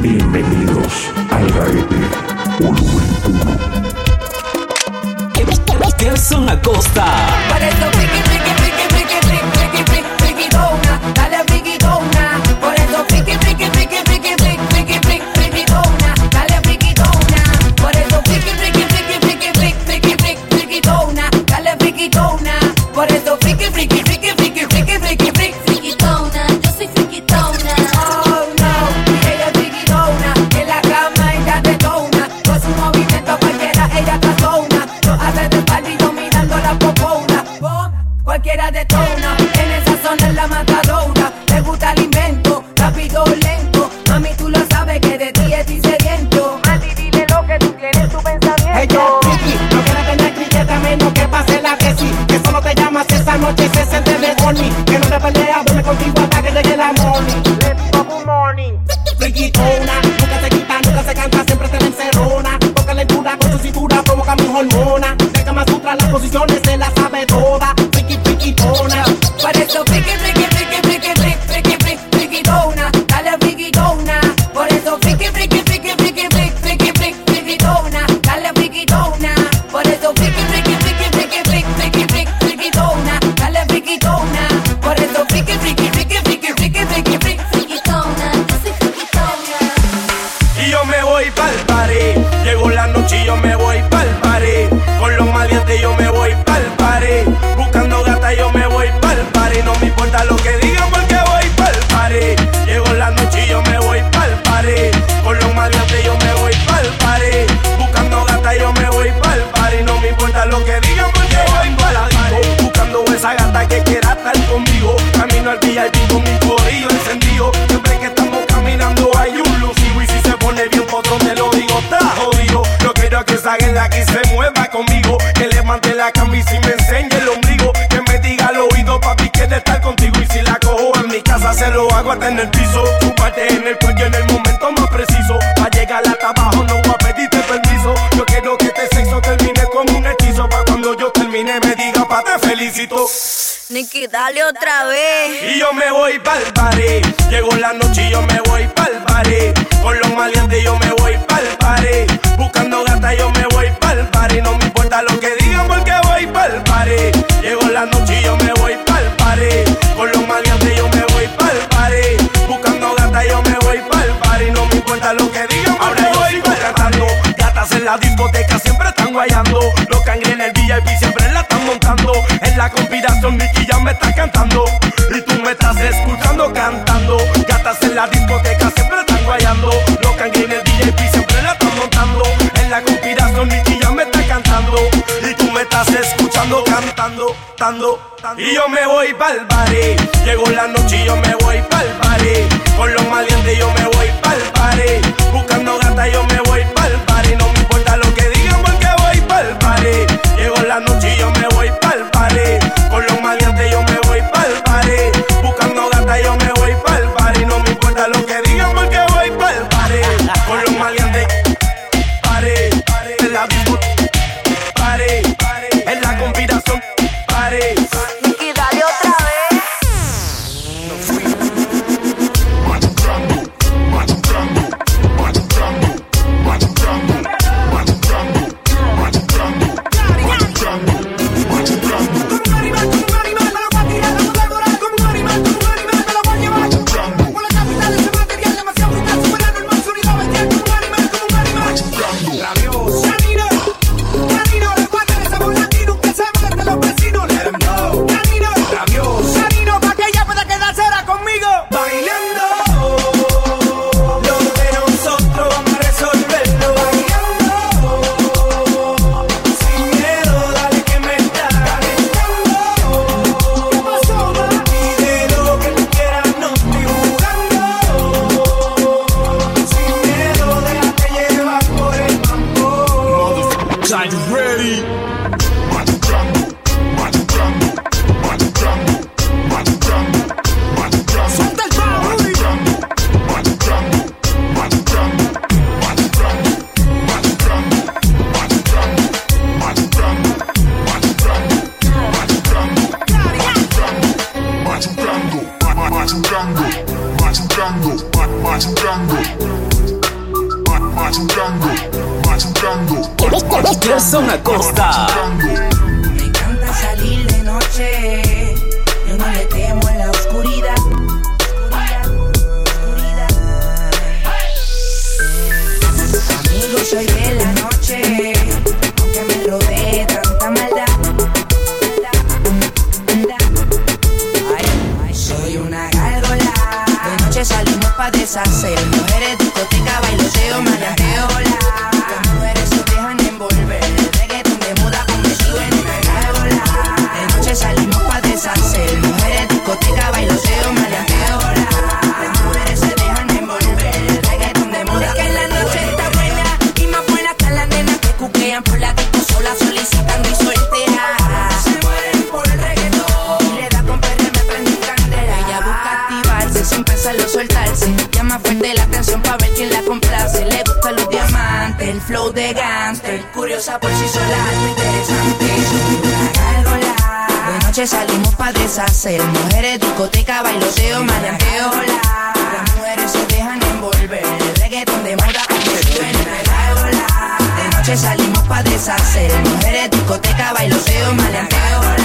Bienvenidos al Garete Volumen 1. Acosta. Para pique, pique, pique. yo me voy Niki, dale otra vez. Y yo me voy pa'l party. Llegó la noche y yo me voy pa'l party. Con los maleantes yo me voy pa'l party. Buscando gata yo me voy pa'l party. No me importa lo que digan porque voy pa'l party. Llegó la noche y yo me voy pa'l party. Con los maleantes yo me voy pa'l party. Buscando gata yo me voy pa'l party. No me importa lo que digan porque Ahora voy pa'l Gata en la discoteca la conspiración Nicky ya me está cantando. Y tú me estás escuchando cantando. Gatas en la discoteca siempre están guayando. Los cangues en el VIP siempre la están montando. En la conspiración Nicky ya me está cantando. Y tú me estás escuchando cantando, tando. Y yo me voy pa'l baré Llegó la noche y yo me voy pa'l baré Con los malientes yo me Gerson Acosta. Me encanta salir de noche. Yo no le temo en la oscuridad. Oscuridad, oscuridad. Amigo, soy de la noche. Aunque me rodee tanta maldad. Ay, soy una gárgola. De noche salimos para deshacer. Mujeres, discoteca, bailoteo, mala por sí sola algo interesante. De noche salimos pa' deshacer. Mujeres, discoteca, bailoteo, mananteo. Las mujeres se dejan envolver. El reggaeton de moda suena. De noche salimos pa' deshacer. Mujeres, discoteca, bailoteo, mananteo.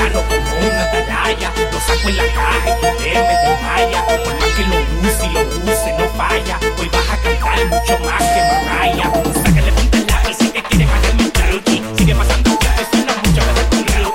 agarro como una atalaya, lo saco en la caja y él me desmaya. Por más que lo use y lo use, no falla. Hoy vas a cantar mucho más que Mariah. Sácale punta al lápiz, sé que quiere pagar mi Sigue pasando ya que te suena muchas veces conmigo.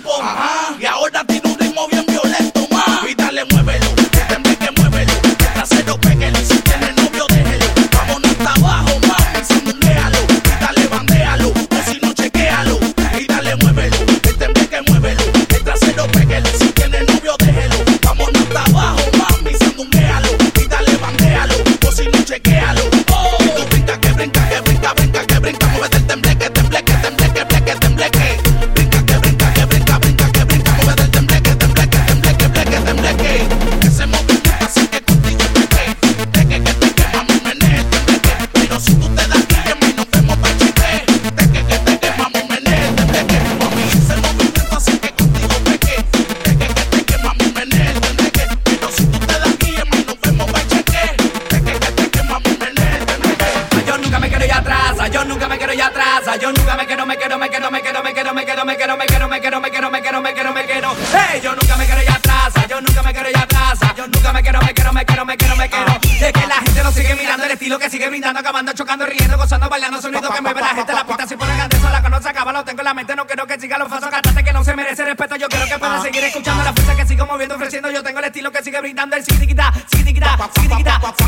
tiempo. Ajá. Y ahora tiene un ritmo bien violento, más. Y dale, muévelo. 시기다 시기다 시기다 시기다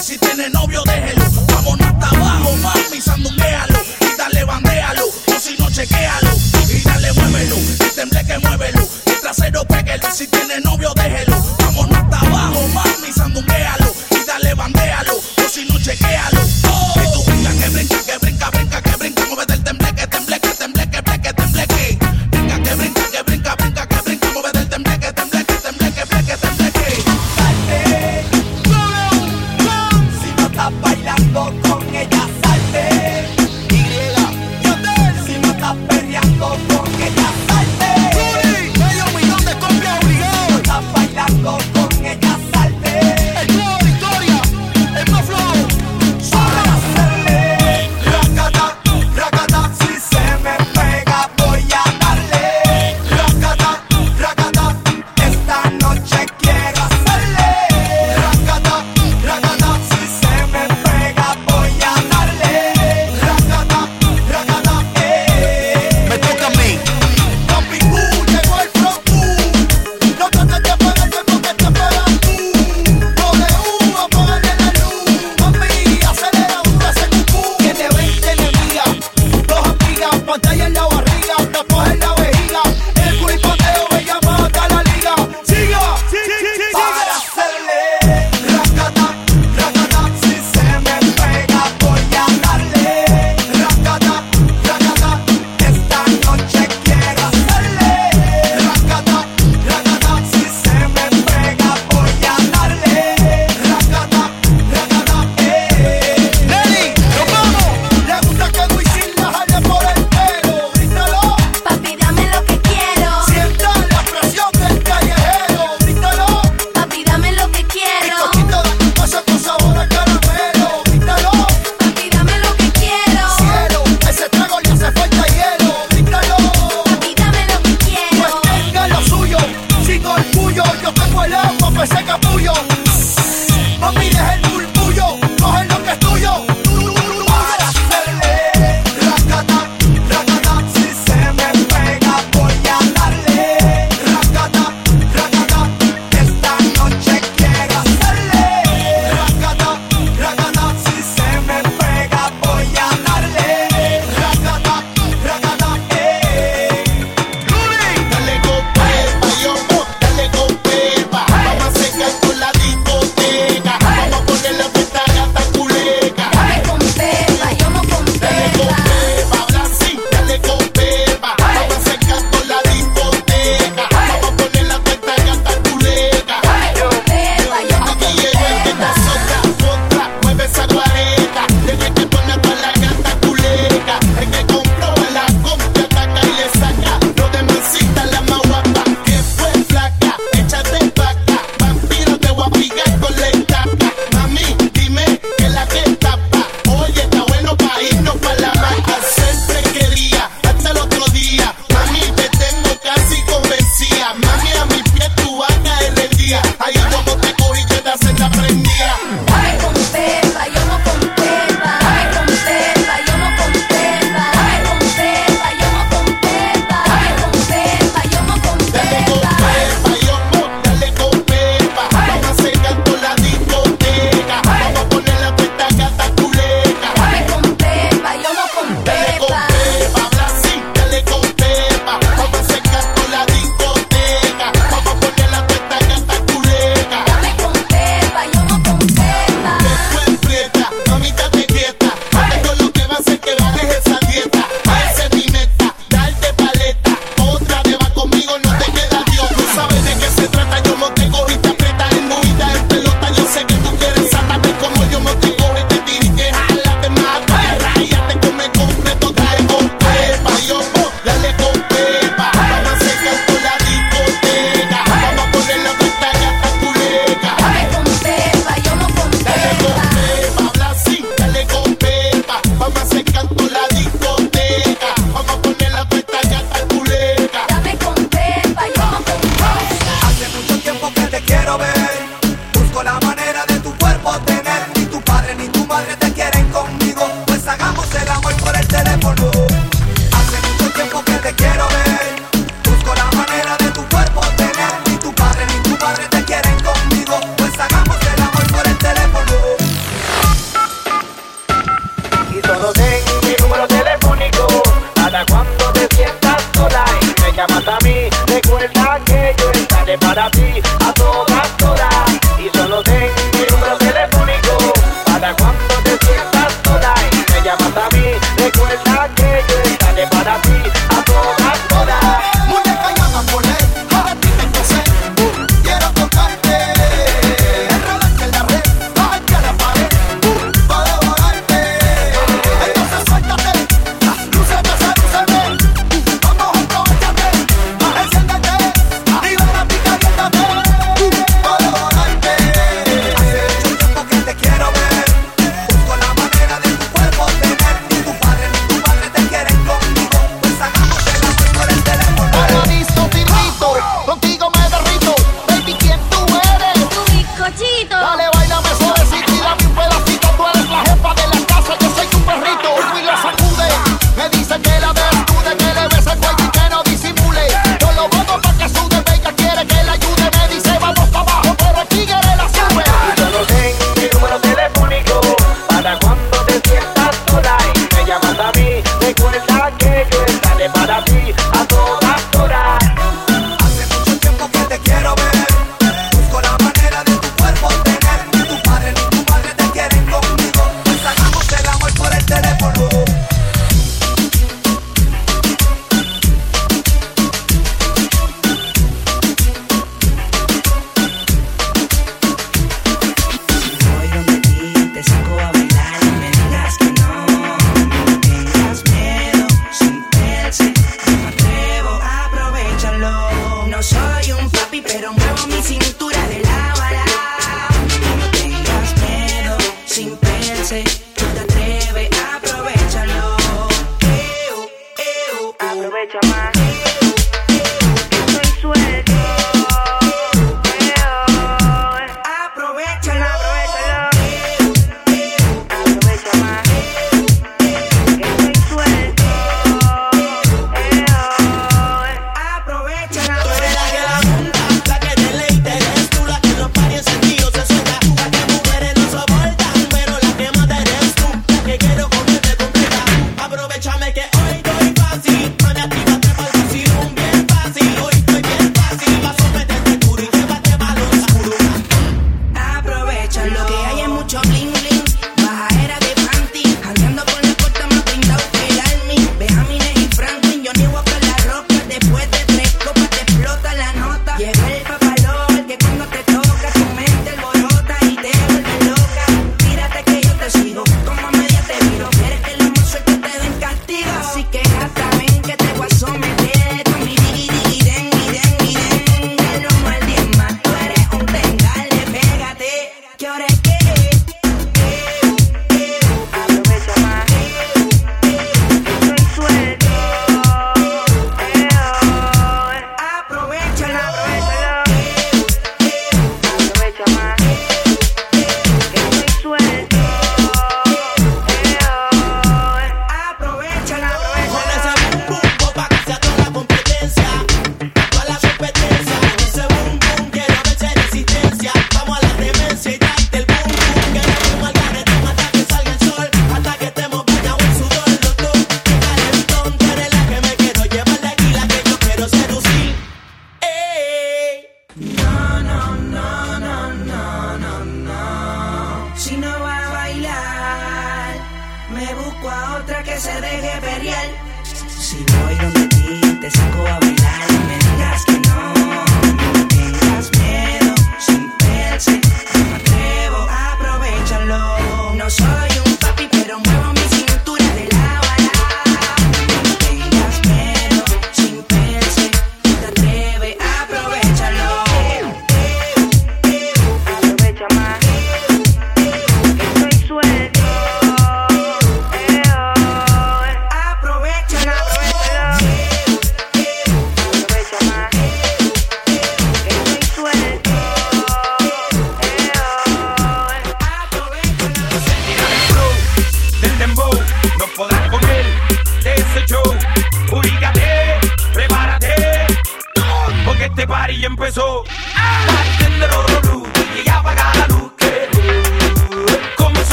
Si tiene novio, déjelo. Vamos hasta abajo, mami, sandunguéalo.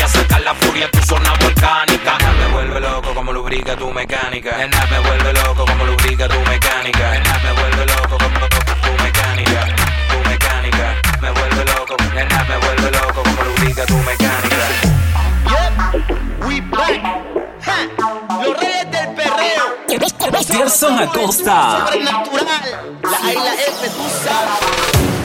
voy a sacar la furia en tu zona volcánica. me vuelve loco como lubrica tu mecánica. Nena me vuelve loco como lubrica tu mecánica. Nena me vuelve loco como tu mecánica. Tu mecánica me vuelve loco. Nena me vuelve loco como lubrica tu mecánica. Yep, we back. Los reyes del perreo. Gerson Acosta. Sobrenatural. La, la F, tú sabes.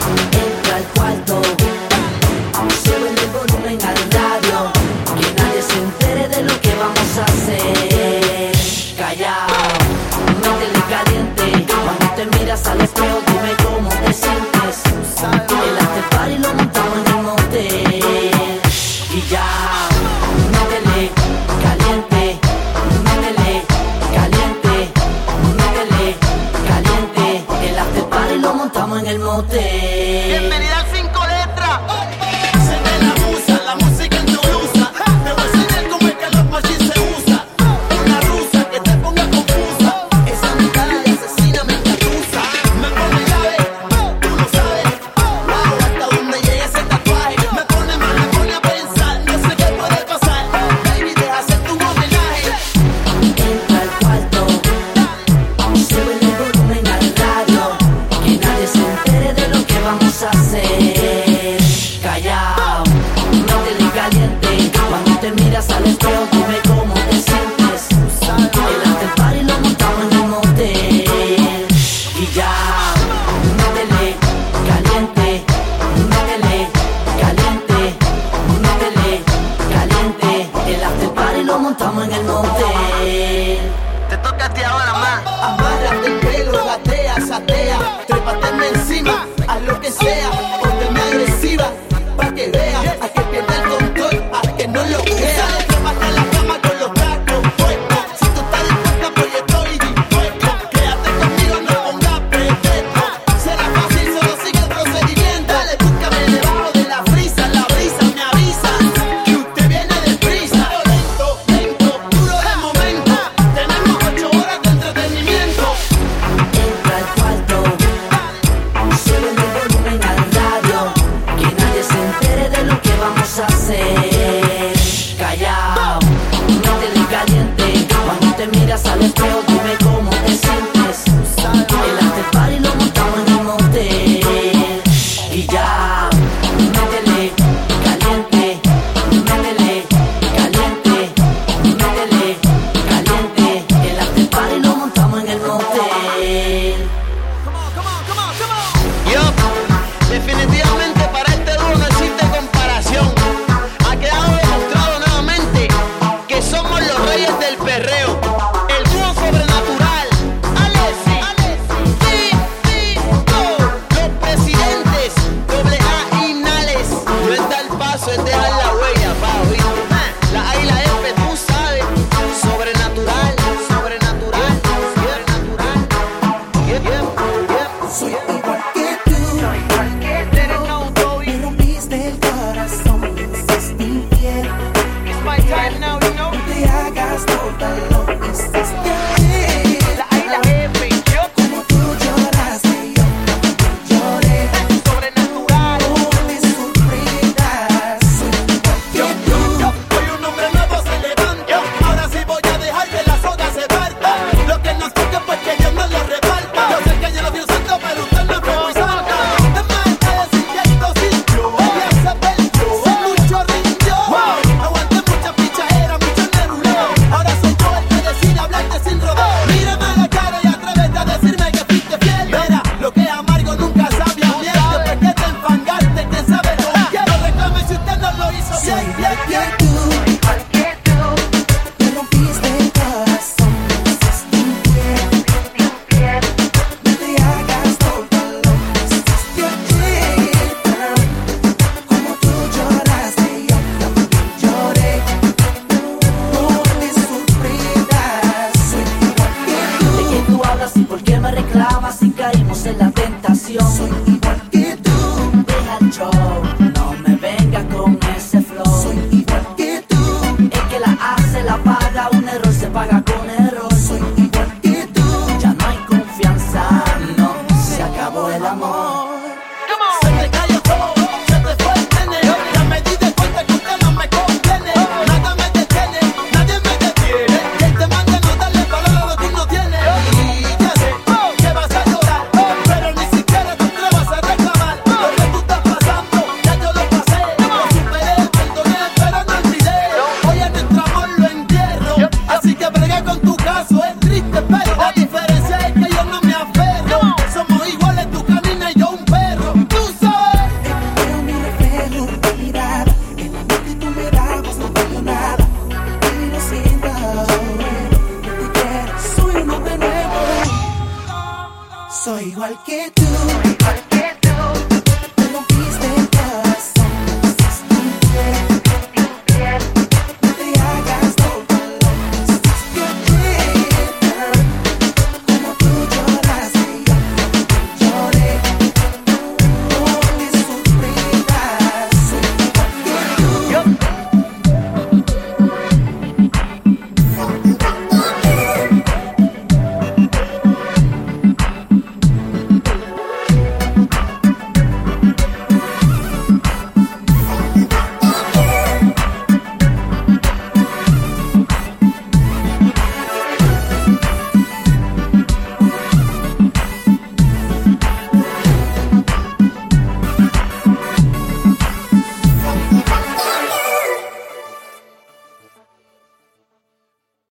Wow.